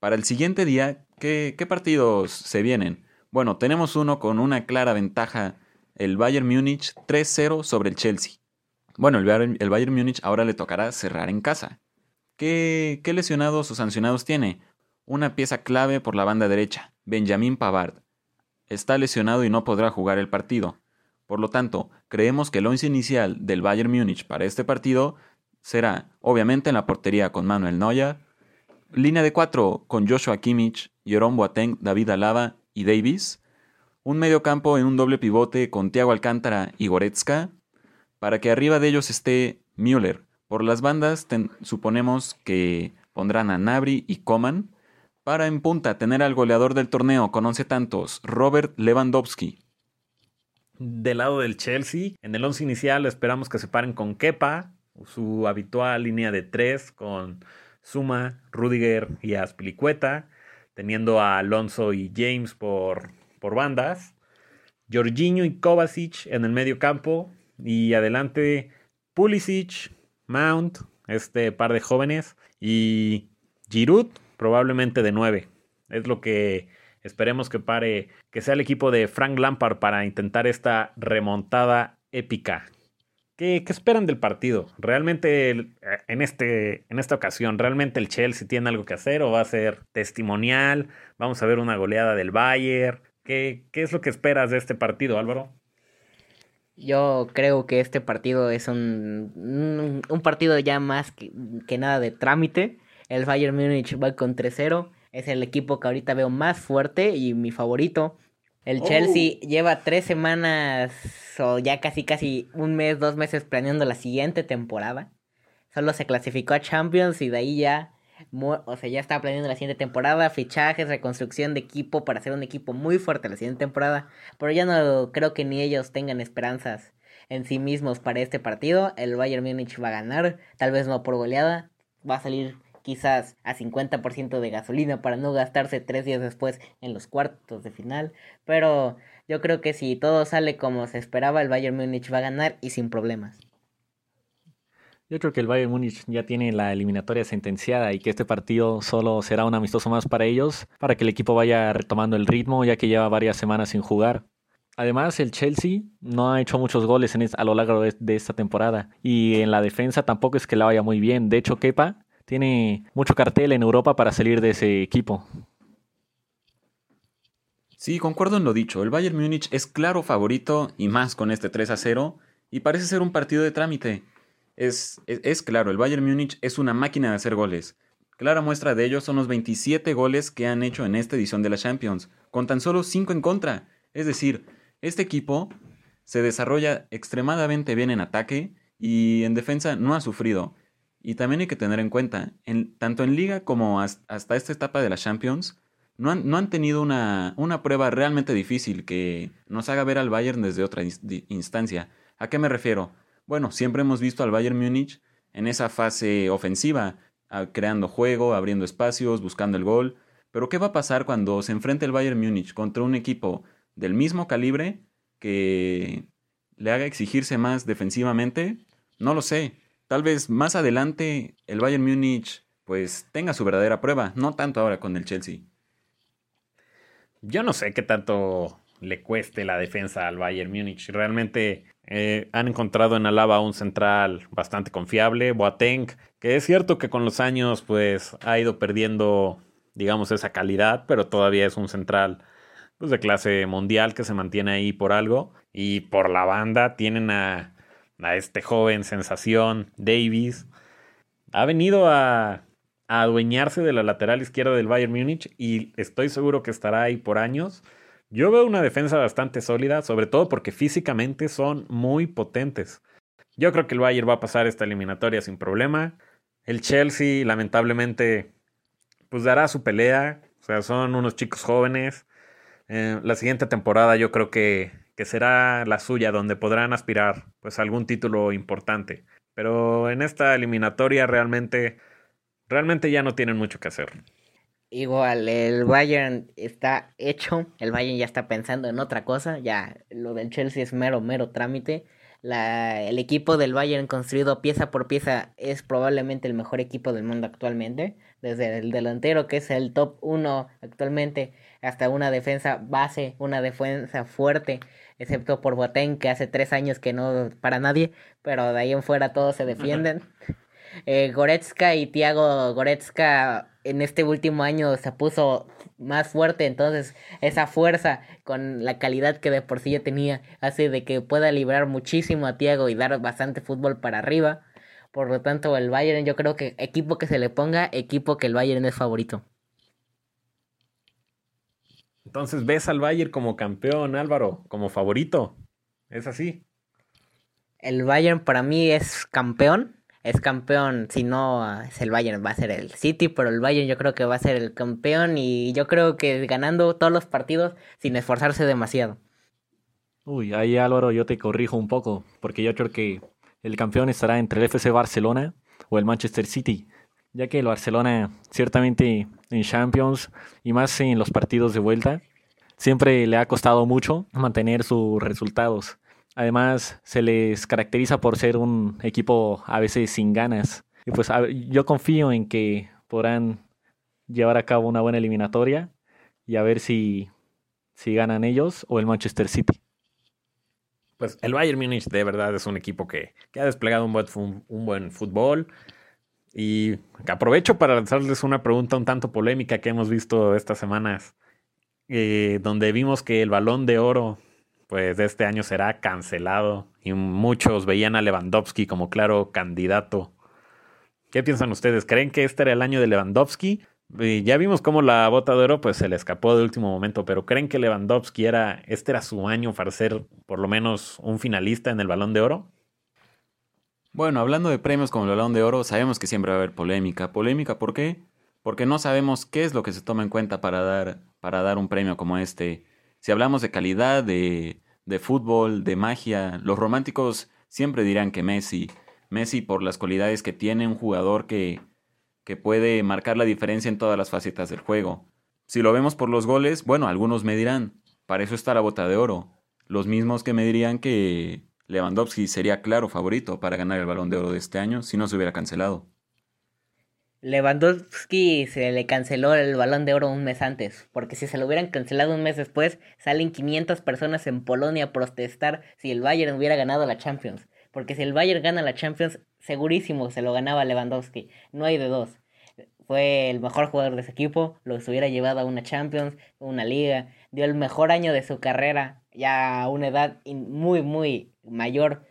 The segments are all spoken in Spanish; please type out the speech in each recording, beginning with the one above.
Para el siguiente día, ¿qué, ¿qué, partidos se vienen? Bueno, tenemos uno con una clara ventaja, el Bayern Múnich 3-0 sobre el Chelsea. Bueno, el Bayern, el Múnich ahora le tocará cerrar en casa. ¿Qué, ¿Qué lesionados o sancionados tiene? Una pieza clave por la banda derecha, Benjamin Pavard. Está lesionado y no podrá jugar el partido. Por lo tanto, creemos que el once inicial del Bayern Múnich para este partido será, obviamente, en la portería con Manuel Neuer, línea de cuatro con Joshua Kimmich, Jerome Boateng, David Alaba y Davis, un medio campo en un doble pivote con Thiago Alcántara y Goretzka, para que arriba de ellos esté Müller. Por las bandas suponemos que pondrán a Nabri y Coman, para en punta tener al goleador del torneo con 11 tantos, Robert Lewandowski. Del lado del Chelsea, en el once inicial esperamos que se paren con Kepa, su habitual línea de tres con Suma, Rudiger y Aspilicueta, teniendo a Alonso y James por, por bandas, Jorginho y Kovacic en el medio campo. Y adelante Pulisic, Mount, este par de jóvenes. Y Giroud probablemente de 9. Es lo que esperemos que pare, que sea el equipo de Frank Lampard para intentar esta remontada épica ¿Qué, esperan del partido? ¿Realmente en, este, en esta ocasión, realmente el Chelsea tiene algo que hacer o va a ser testimonial? ¿Vamos a ver una goleada del Bayern? ¿Qué, qué es lo que esperas de este partido, Álvaro? Yo creo que este partido es un, un, partido ya más que, que, nada de trámite. El Bayern Múnich va con 3-0. Es el equipo que ahorita veo más fuerte y mi favorito. El Chelsea oh. lleva tres semanas o ya casi casi un mes, dos meses planeando la siguiente temporada. Solo se clasificó a Champions y de ahí ya, o sea, ya está planeando la siguiente temporada, fichajes, reconstrucción de equipo para hacer un equipo muy fuerte la siguiente temporada. Pero ya no creo que ni ellos tengan esperanzas en sí mismos para este partido. El Bayern Múnich va a ganar, tal vez no por goleada, va a salir quizás a 50% de gasolina para no gastarse tres días después en los cuartos de final. Pero yo creo que si todo sale como se esperaba, el Bayern Múnich va a ganar y sin problemas. Yo creo que el Bayern Múnich ya tiene la eliminatoria sentenciada y que este partido solo será un amistoso más para ellos, para que el equipo vaya retomando el ritmo, ya que lleva varias semanas sin jugar. Además, el Chelsea no ha hecho muchos goles a lo largo de, de, esta temporada y en la defensa tampoco es que la vaya muy bien. De hecho, Kepa tiene mucho cartel en Europa para salir de ese equipo. Sí, concuerdo en lo dicho. El Bayern Múnich es claro favorito y más con este 3 a 0 y parece ser un partido de trámite. Es, es, claro, el Bayern Múnich es una máquina de hacer goles. Clara muestra de ello son los 27 goles que han hecho en esta edición de la Champions, con tan solo 5 en contra. Es decir, este equipo se desarrolla extremadamente bien en ataque y en defensa no ha sufrido. Y también hay que tener en cuenta, en, tanto en liga como hasta esta etapa de la Champions, no han, no han tenido una, una, prueba realmente difícil que nos haga ver al Bayern desde otra instancia. ¿A qué me refiero? Bueno, siempre hemos visto al Bayern Múnich en esa fase ofensiva, creando juego, abriendo espacios, buscando el gol. Pero ¿qué va a pasar cuando se enfrente el Bayern Múnich contra un equipo del mismo calibre que le haga exigirse más defensivamente? No lo sé. Tal vez más adelante el Bayern Múnich pues tenga su verdadera prueba, no tanto ahora con el Chelsea. Yo no sé qué tanto le cueste la defensa al Bayern Múnich. Realmente eh, han encontrado en Alaba un central bastante confiable, Boateng, que es cierto que con los años pues ha ido perdiendo digamos esa calidad, pero todavía es un central pues, de clase mundial que se mantiene ahí por algo. Y por la banda tienen a a este joven sensación, Davis, ha venido a, adueñarse de la lateral izquierda del Bayern Múnich y estoy seguro que estará ahí por años. Yo veo una defensa bastante sólida, sobre todo porque físicamente son muy potentes. Yo creo que el Bayern va a pasar esta eliminatoria sin problema. El Chelsea, lamentablemente, pues dará su pelea. O sea, son unos chicos jóvenes. Eh, la siguiente temporada yo creo que que será la suya, donde podrán aspirar pues algún título importante. Pero en esta eliminatoria realmente, realmente ya no tienen mucho que hacer. Igual, el Bayern está hecho, el Bayern ya está pensando en otra cosa, ya lo del Chelsea es mero, mero trámite. La, el equipo del Bayern construido pieza por pieza es probablemente el mejor equipo del mundo actualmente. desde el delantero, que es el top 1 actualmente, hasta una defensa base, una defensa fuerte, excepto por Boateng, que hace tres años que no para nadie, pero de ahí en fuera todos se defienden. eh, Goretzka y Thiago Goretzka en este último año se puso más fuerte, entonces esa fuerza con la calidad que de por sí ya tenía hace de que pueda liberar muchísimo a Thiago y dar bastante fútbol para arriba. Por lo tanto, el Bayern yo creo que equipo que se le ponga, equipo que el Bayern es favorito. Entonces ves al Bayern como campeón, Álvaro, como favorito. ¿Es así? El Bayern para mí es campeón. Es campeón, si no es el Bayern, va a ser el City, pero el Bayern yo creo que va a ser el campeón y yo creo que ganando todos los partidos sin esforzarse demasiado. Uy, ahí Álvaro, yo te corrijo un poco, porque yo creo que el campeón estará entre el FC Barcelona o el Manchester City, ya que el Barcelona ciertamente en Champions y más en los partidos de vuelta siempre le ha costado mucho mantener sus resultados. Además, se les caracteriza por ser un equipo a veces sin ganas. Y pues yo confío en que podrán llevar a cabo una buena eliminatoria y a ver si, si ganan ellos o el Manchester City. Pues el Bayern Múnich de verdad es un equipo que, que ha desplegado un buen, un buen fútbol. Y aprovecho para lanzarles una pregunta un tanto polémica que hemos visto estas semanas, eh, donde vimos que el balón de oro pues de este año será cancelado y muchos veían a Lewandowski como claro candidato. ¿Qué piensan ustedes? ¿Creen que este era el año de Lewandowski? ya vimos cómo la bota de oro pues se le escapó de último momento, pero ¿creen que Lewandowski era este era su año para ser por lo menos un finalista en el Balón de Oro? Bueno, hablando de premios como el Balón de Oro, sabemos que siempre va a haber polémica. ¿Polémica por qué? Porque no sabemos qué es lo que se toma en cuenta para dar, para dar un premio como este. Si hablamos de calidad, de, de fútbol, de magia, los románticos siempre dirán que Messi. Messi por las cualidades que tiene un jugador que, que puede marcar la diferencia en todas las facetas del juego. Si lo vemos por los goles, bueno, algunos me dirán, para eso está la bota de oro. Los mismos que me dirían que Lewandowski sería claro favorito para ganar el balón de oro de este año si no se hubiera cancelado. Lewandowski se le canceló el balón de oro un mes antes, porque si se lo hubieran cancelado un mes después, salen 500 personas en Polonia a protestar si el Bayern hubiera ganado la Champions. Porque si el Bayern gana la Champions, segurísimo se lo ganaba Lewandowski, no hay de dos. Fue el mejor jugador de ese equipo, lo hubiera llevado a una Champions, una liga, dio el mejor año de su carrera, ya a una edad muy, muy mayor.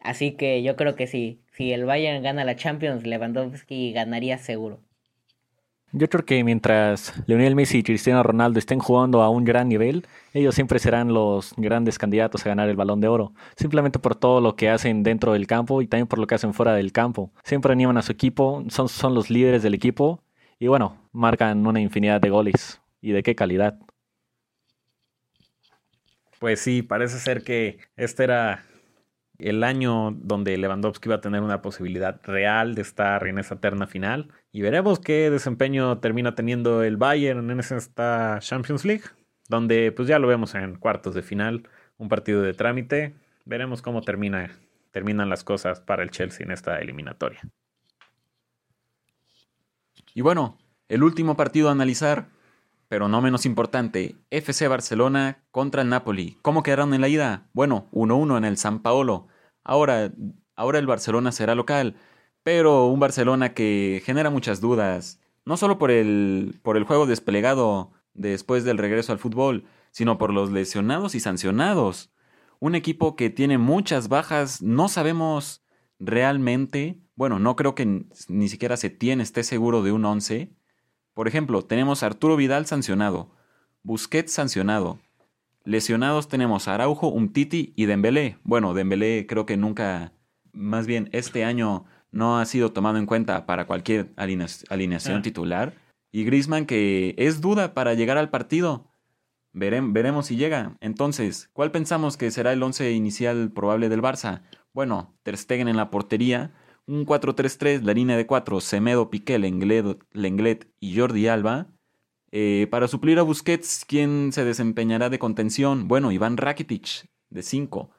Así que yo creo que sí, si el Bayern gana la Champions, Lewandowski ganaría seguro. Yo creo que mientras Lionel Messi y Cristiano Ronaldo estén jugando a un gran nivel, ellos siempre serán los grandes candidatos a ganar el balón de oro, simplemente por todo lo que hacen dentro del campo y también por lo que hacen fuera del campo. Siempre animan a su equipo, son, son los líderes del equipo y bueno, marcan una infinidad de goles. ¿Y de qué calidad? Pues sí, parece ser que este era el año donde Lewandowski va a tener una posibilidad real de estar en esa terna final. Y veremos qué desempeño termina teniendo el Bayern en esta Champions League, donde pues ya lo vemos en cuartos de final, un partido de trámite. Veremos cómo termina, terminan las cosas para el Chelsea en esta eliminatoria. Y bueno, el último partido a analizar, pero no menos importante, FC Barcelona contra el Napoli. ¿Cómo quedaron en la ida? Bueno, 1-1 en el San Paolo. Ahora, ahora el Barcelona será local, pero un Barcelona que genera muchas dudas, no solo por el, por el juego desplegado después del regreso al fútbol, sino por los lesionados y sancionados. Un equipo que tiene muchas bajas, no sabemos realmente, bueno, no creo que ni siquiera se tiene, esté seguro de un 11. Por ejemplo, tenemos a Arturo Vidal sancionado, Busquets sancionado, Lesionados tenemos a Araujo, Umtiti y Dembélé. Bueno, Dembélé creo que nunca, más bien este año no ha sido tomado en cuenta para cualquier alineación ah. titular. Y Griezmann que es duda para llegar al partido. veremos si llega. Entonces, ¿cuál pensamos que será el once inicial probable del Barça? Bueno, Ter Stegen en la portería, un 4-3-3, la línea de 4, Semedo, Piqué, Lenglet y Jordi Alba. Eh, para suplir a Busquets, ¿quién se desempeñará de contención? Bueno, Iván Rakitic, de 5.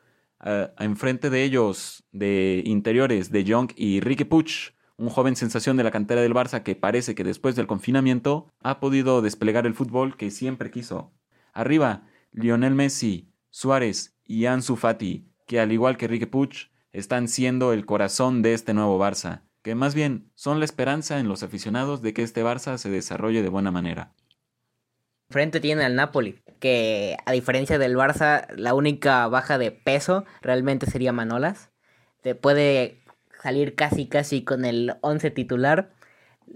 enfrente de ellos, de interiores, de Jong y Ricky Puch. un joven sensación de la cantera del Barça que parece que después del confinamiento ha podido desplegar el fútbol que siempre quiso. Arriba, Lionel Messi, Suárez y Ansu Fati, que al igual que Rique Puig, están siendo el corazón de este nuevo Barça, que más bien son la esperanza en los aficionados de que este Barça se desarrolle de buena manera. Frente tiene al Napoli, que a diferencia del Barça, la única baja de peso realmente sería Manolas. Te puede salir casi casi con el 11 titular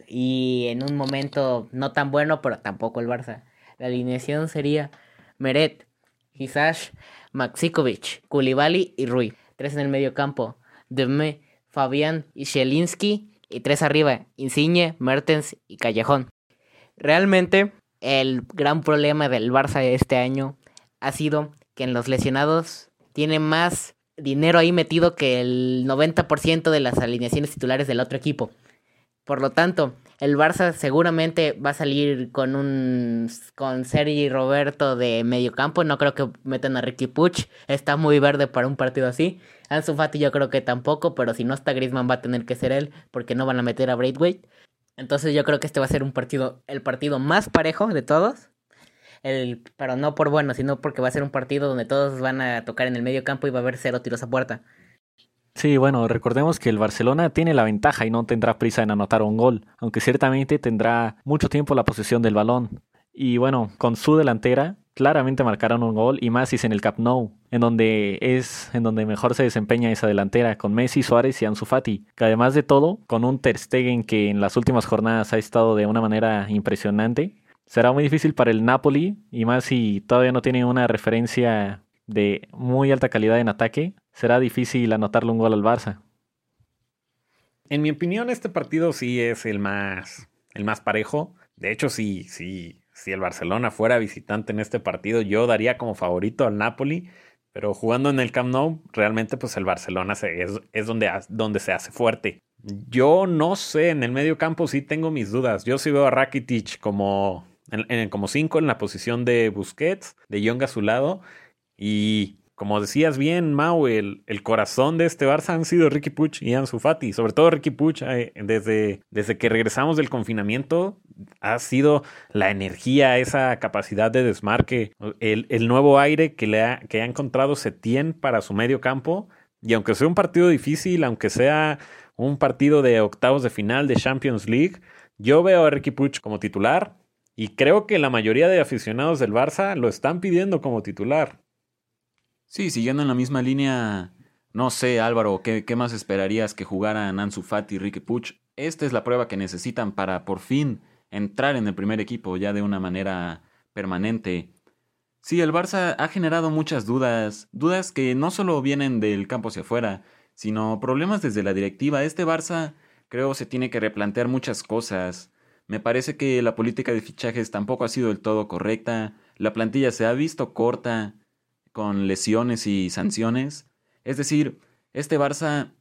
y en un momento no tan bueno, pero tampoco el Barça. La alineación sería Meret, Hisash, Maxikovic, Koulibaly y Rui. Tres en el medio campo, Deme, Fabián y Shelinski. Y tres arriba, Insigne, Mertens y Callejón. Realmente, el gran problema del Barça este año ha sido que en los lesionados tiene más dinero ahí metido que el 90% de las alineaciones titulares del otro equipo. Por lo tanto, el Barça seguramente va a salir con un con Sergi Roberto de medio campo. No creo que metan a Ricky Puch. Está muy verde para un partido así. Ansu Fati yo creo que tampoco, pero si no está Griezmann va a tener que ser él porque no van a meter a Braithwaite. Entonces yo creo que este va a ser un partido el partido más parejo de todos el, pero no por bueno, sino porque va a ser un partido donde todos van a tocar en el medio campo y va a haber cero tiros a puerta. Sí, bueno, recordemos que el Barcelona tiene la ventaja y no tendrá prisa en anotar un gol, aunque ciertamente tendrá mucho tiempo la posesión del balón. Y bueno, con su delantera claramente marcaron un gol y más en el Camp Nou, en donde es en donde mejor se desempeña esa delantera con Messi, Suárez y Ansu Fati, que además de todo, con un Ter Stegen que en las últimas jornadas ha estado de una manera impresionante, será muy difícil para el Napoli, y más si todavía no tiene una referencia de muy alta calidad en ataque, será difícil anotarle un gol al Barça. En mi opinión, este partido sí es el más, el más parejo. De hecho, sí, sí, si el Barcelona fuera visitante en este partido, yo daría como favorito al Napoli. Pero jugando en el Camp Nou, realmente pues el Barcelona es, es donde, donde se hace fuerte. Yo no sé, en el medio campo sí tengo mis dudas. Yo sí veo a Rakitic como en, como cinco en la posición de Busquets, de Young a su lado. Y como decías bien, Mau, el, corazón de este Barça han sido Ricky Puch y Ansu Fati. Sobre todo Ricky Puch, eh, desde, desde que regresamos del confinamiento, ha sido la energía, esa capacidad de desmarque, el, el nuevo aire que, le ha, que ha encontrado Setién para su medio campo. Y aunque sea un partido difícil, aunque sea un partido de octavos de final de Champions League, yo veo a Ricky Puch como titular y creo que la mayoría de aficionados del Barça lo están pidiendo como titular. Sí, siguiendo en la misma línea, no sé, Álvaro, ¿qué, más esperarías que jugaran Ansu Fati y Ricky Puch? Esta es la prueba que necesitan para por fin entrar en el primer equipo ya de una manera permanente. Sí, el Barça ha generado muchas dudas, dudas que no solo vienen del campo hacia afuera, sino problemas desde la directiva. Este Barça creo se tiene que replantear muchas cosas. Me parece que la política de fichajes tampoco ha sido del todo correcta. La plantilla se ha visto corta, con lesiones y sanciones. Es decir, este Barça,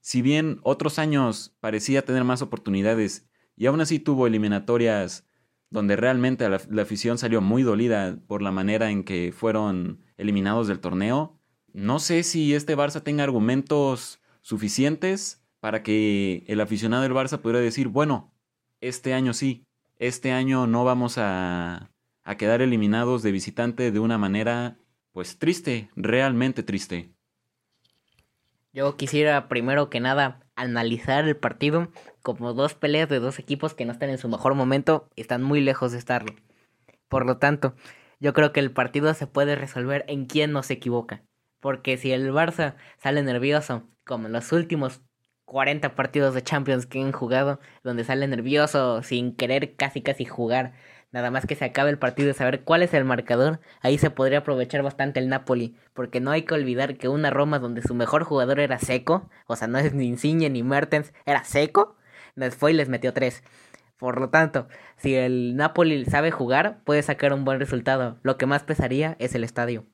si bien otros años parecía tener más oportunidades y aún así tuvo eliminatorias donde realmente la, afición salió muy dolida por la manera en que fueron eliminados del torneo, no sé si este Barça tenga argumentos suficientes para que el aficionado del Barça pudiera decir, bueno, este año sí, este año no vamos a, a quedar eliminados de visitante de una manera, pues triste, realmente triste. Yo quisiera primero que nada analizar el partido como dos peleas de dos equipos que no están en su mejor momento están muy lejos de estarlo. Por lo tanto, yo creo que el partido se puede resolver en quién no se equivoca. Porque si el Barça sale nervioso, como en los últimos 40 partidos de Champions que han jugado, donde sale nervioso, sin querer casi casi jugar, nada más que se acabe el partido y saber cuál es el marcador, ahí se podría aprovechar bastante el Napoli, porque no hay que olvidar que una Roma donde su mejor jugador era Seco, o sea, no es ni Insigne ni Mertens, era Seco, les fue y les metió tres. Por lo tanto, si el Napoli sabe jugar, puede sacar un buen resultado. Lo que más pesaría es el estadio.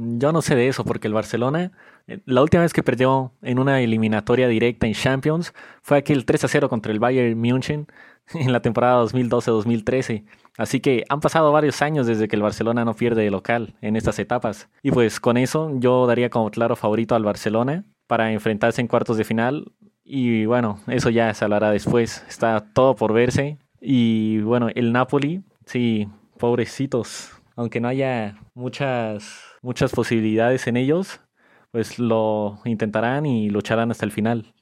Yo no sé de eso, porque el Barcelona, eh, la última vez que perdió en una eliminatoria directa en Champions fue aquel 3 a 0 contra el Bayern München en la temporada 2012-2013. Así que han pasado varios años desde que el Barcelona no pierde de local en estas etapas. Y pues con eso yo daría como claro favorito al Barcelona para enfrentarse en cuartos de final Y bueno, eso ya se hablará después. Está todo por verse. Y bueno, el Napoli, sí, pobrecitos. Aunque no haya muchas, muchas posibilidades en ellos, pues lo intentarán y lucharán hasta el final.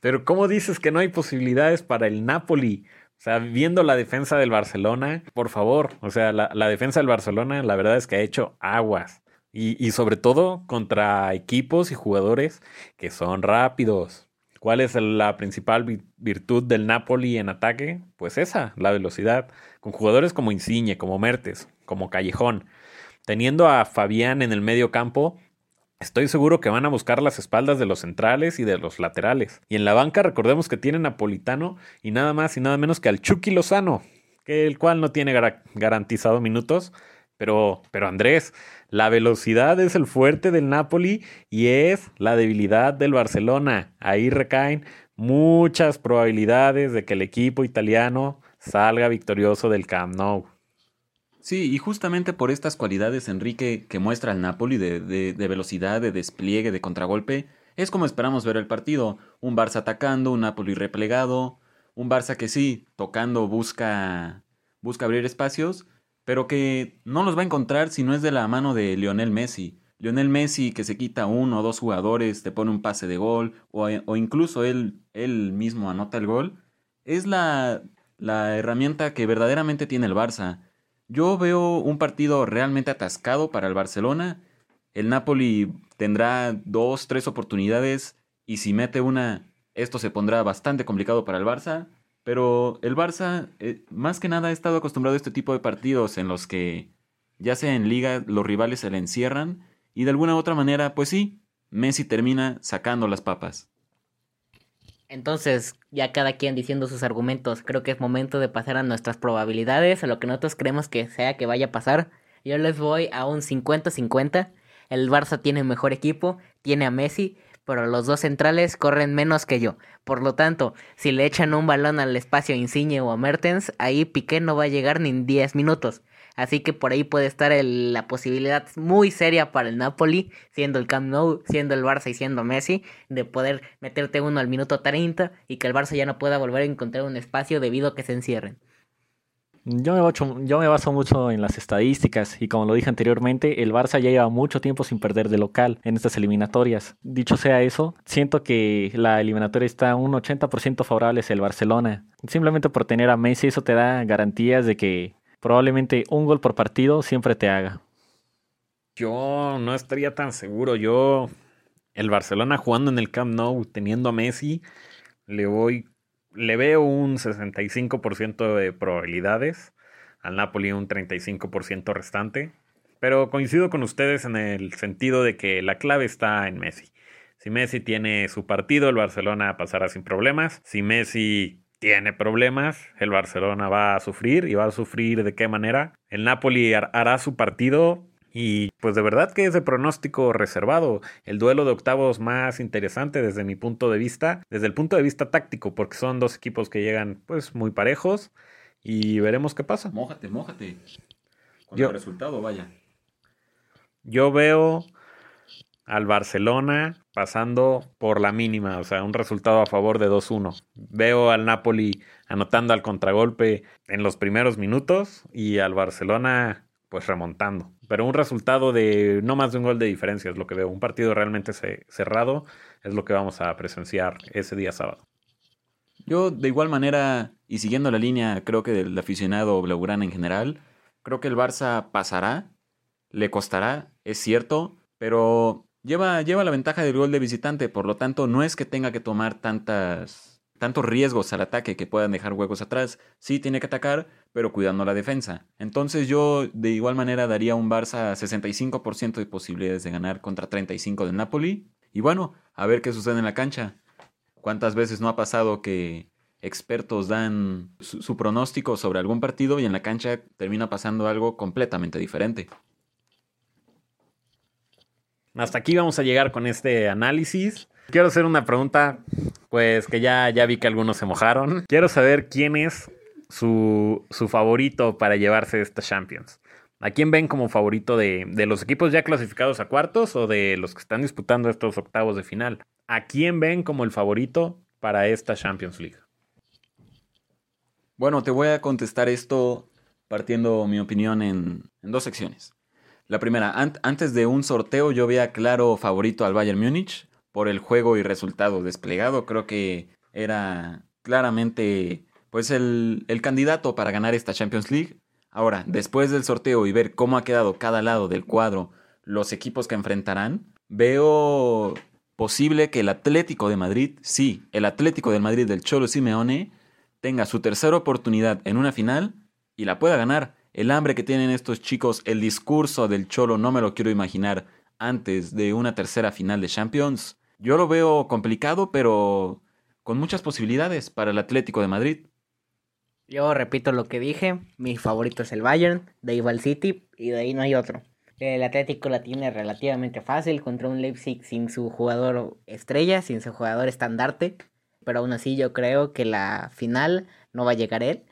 Pero ¿cómo dices que no hay posibilidades para el Napoli? O sea, viendo la defensa del Barcelona, por favor, o sea, la, defensa del Barcelona la verdad es que ha hecho aguas. Y, y sobre todo contra equipos y jugadores que son rápidos. ¿Cuál es la principal virtud del Napoli en ataque? Pues esa, la velocidad. Con jugadores como Insigne, como Mertes, como Callejón. Teniendo a Fabián en el medio campo, Estoy seguro que van a buscar las espaldas de los centrales y de los laterales. Y en la banca recordemos que tiene Napolitano y nada más y nada menos que al Chucky Lozano, que el cual no tiene garantizado minutos. Pero, pero Andrés, la velocidad es el fuerte del Napoli y es la debilidad del Barcelona. Ahí recaen muchas probabilidades de que el equipo italiano salga victorioso del Camp Nou. Sí, y justamente por estas cualidades, Enrique, que muestra el Napoli de, de, velocidad, de despliegue, de contragolpe, es como esperamos ver el partido. Un Barça atacando, un Napoli replegado, un Barça que sí, tocando busca, busca abrir espacios, pero que no los va a encontrar si no es de la mano de Lionel Messi. Lionel Messi que se quita uno o dos jugadores, te pone un pase de gol, o, o incluso él, él mismo anota el gol, es la, la herramienta que verdaderamente tiene el Barça. Yo veo un partido realmente atascado para el Barcelona. El Napoli tendrá dos, tres oportunidades y si mete una, esto se pondrá bastante complicado para el Barça. Pero el Barça, eh, más que nada, ha estado acostumbrado a este tipo de partidos en los que, ya sea en liga, los rivales se le encierran y de alguna u otra manera, pues sí, Messi termina sacando las papas. Entonces, ya cada quien diciendo sus argumentos, creo que es momento de pasar a nuestras probabilidades, a lo que nosotros creemos que sea que vaya a pasar. Yo les voy a un 50-50. El Barça tiene mejor equipo, tiene a Messi, pero los dos centrales corren menos que yo. Por lo tanto, si le echan un balón al espacio a Insigne o a Mertens, ahí Piqué no va a llegar ni en 10 minutos. Así que por ahí puede estar la posibilidad muy seria para el Napoli, siendo el Camp Nou, siendo el Barça y siendo Messi, de poder meterte uno al minuto 30 y que el Barça ya no pueda volver a encontrar un espacio debido a que se encierren. Yo me, baso, yo me baso mucho en las estadísticas y como lo dije anteriormente, el Barça ya lleva mucho tiempo sin perder de local en estas eliminatorias. Dicho sea eso, siento que la eliminatoria está un 80% favorable hacia el Barcelona. Simplemente por tener a Messi eso te da garantías de que probablemente un gol por partido siempre te haga. Yo no estaría tan seguro. Yo, el Barcelona jugando en el Camp Nou, teniendo a Messi, le voy, le veo un 65% de probabilidades. Al Napoli un 35% restante. Pero coincido con ustedes en el sentido de que la clave está en Messi. Si Messi tiene su partido, el Barcelona pasará sin problemas. Si Messi tiene problemas, el Barcelona va a sufrir y va a sufrir de qué manera. El Napoli hará su partido y pues de verdad que es de pronóstico reservado. El duelo de octavos más interesante desde mi punto de vista, desde el punto de vista táctico, porque son dos equipos que llegan pues muy parejos y veremos qué pasa. Mójate, mójate. Con el resultado, vaya. Yo veo al Barcelona pasando por la mínima, o sea, un resultado a favor de 2-1. Veo al Napoli anotando al contragolpe en los primeros minutos y al Barcelona pues remontando. Pero un resultado de no más de un gol de diferencia es lo que veo. Un partido realmente cerrado es lo que vamos a presenciar ese día sábado. Yo de igual manera, y siguiendo la línea creo que del aficionado blaugrana en general, creo que el Barça pasará, le costará, es cierto, pero lleva, lleva la ventaja del gol de visitante, por lo tanto no es que tenga que tomar tantas, tantos riesgos al ataque que puedan dejar huecos atrás. Sí tiene que atacar, pero cuidando la defensa. Entonces yo de igual manera daría un Barça 65% de posibilidades de ganar contra 35 del Napoli. Y bueno, a ver qué sucede en la cancha. ¿Cuántas veces no ha pasado que expertos dan su pronóstico sobre algún partido y en la cancha termina pasando algo completamente diferente? Hasta aquí vamos a llegar con este análisis. Quiero hacer una pregunta, pues que ya, ya vi que algunos se mojaron. Quiero saber quién es su, su favorito para llevarse esta Champions. ¿A quién ven como favorito de, de, los equipos ya clasificados a cuartos o de los que están disputando estos octavos de final? ¿a quién ven como el favorito para esta Champions League? Bueno, te voy a contestar esto partiendo mi opinión en, en dos secciones. La primera, antes de un sorteo yo veía claro favorito al Bayern Múnich por el juego y resultado desplegado. Creo que era claramente pues el, el candidato para ganar esta Champions League. Ahora, después del sorteo y ver cómo ha quedado cada lado del cuadro los equipos que enfrentarán, veo posible que el Atlético de Madrid, sí, el Atlético del Madrid del Cholo Simeone, tenga su tercera oportunidad en una final y la pueda ganar. El hambre que tienen estos chicos, el discurso del Cholo, no me lo quiero imaginar antes de una tercera final de Champions. Yo lo veo complicado, pero con muchas posibilidades para el Atlético de Madrid. Yo repito lo que dije, mi favorito es el Bayern, de ahí va el City y de ahí no hay otro. El Atlético la tiene relativamente fácil contra un Leipzig sin su jugador estrella, sin su jugador estandarte, pero aún así yo creo que la final no va a llegar él.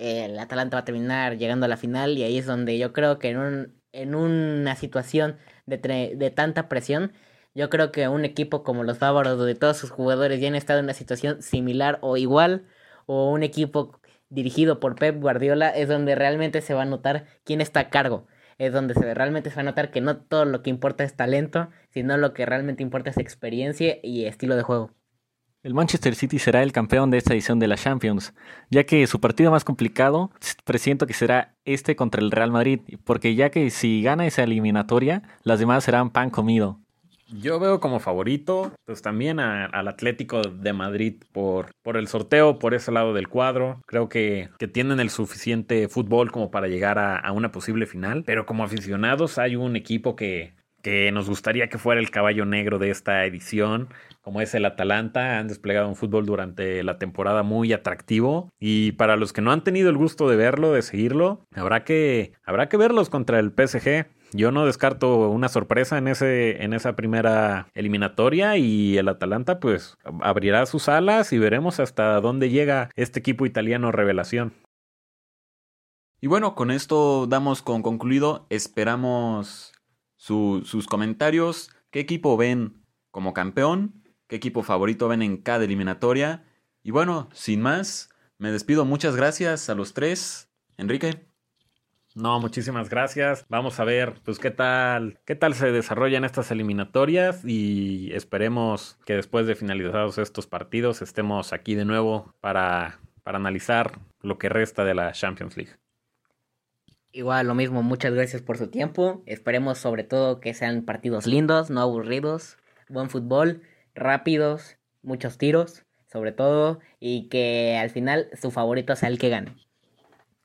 El Atalanta va a terminar llegando a la final y ahí es donde yo creo que en, un, en una situación de, de tanta presión, yo creo que un equipo como los Bávaros, donde todos sus jugadores ya han estado en una situación similar o igual, o un equipo dirigido por Pep Guardiola, es donde realmente se va a notar quién está a cargo es donde se realmente se va a notar que no todo lo que importa es talento, sino lo que realmente importa es experiencia y estilo de juego. El Manchester City será el campeón de esta edición de la Champions, ya que su partido más complicado presiento que será este contra el Real Madrid, porque ya que si gana esa eliminatoria, las demás serán pan comido. Yo veo como favorito, pues también al Atlético de Madrid por, por el sorteo, por ese lado del cuadro. Creo que, que tienen el suficiente fútbol como para llegar a, a, una posible final. Pero como aficionados hay un equipo que, que nos gustaría que fuera el caballo negro de esta edición, como es el Atalanta. Han desplegado un fútbol durante la temporada muy atractivo. Y para los que no han tenido el gusto de verlo, de seguirlo, habrá que, habrá que verlos contra el PSG. Yo no descarto una sorpresa en, ese, en esa primera eliminatoria y el Atalanta pues abrirá sus alas y veremos hasta dónde llega este equipo italiano revelación. Y bueno, con esto damos con concluido. Esperamos sus comentarios. ¿Qué equipo ven como campeón? ¿Qué equipo favorito ven en cada eliminatoria? Y bueno, sin más, me despido. Muchas gracias a los tres. Enrique. No, muchísimas gracias. Vamos a ver, pues qué tal, qué tal se desarrollan estas eliminatorias y esperemos que después de finalizados estos partidos estemos aquí de nuevo para, para analizar lo que resta de la Champions League. Igual lo mismo, muchas gracias por su tiempo. Esperemos sobre todo que sean partidos lindos, no aburridos, buen fútbol, rápidos, muchos tiros, sobre todo, y que al final su favorito sea el que gane.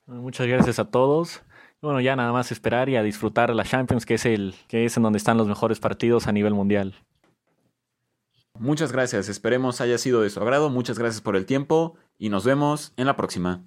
Muchas gracias a todos. Bueno, ya nada más esperar y a disfrutar la Champions, que es el que es en donde están los mejores partidos a nivel mundial. Muchas gracias, esperemos haya sido de su agrado, muchas gracias por el tiempo y nos vemos en la próxima.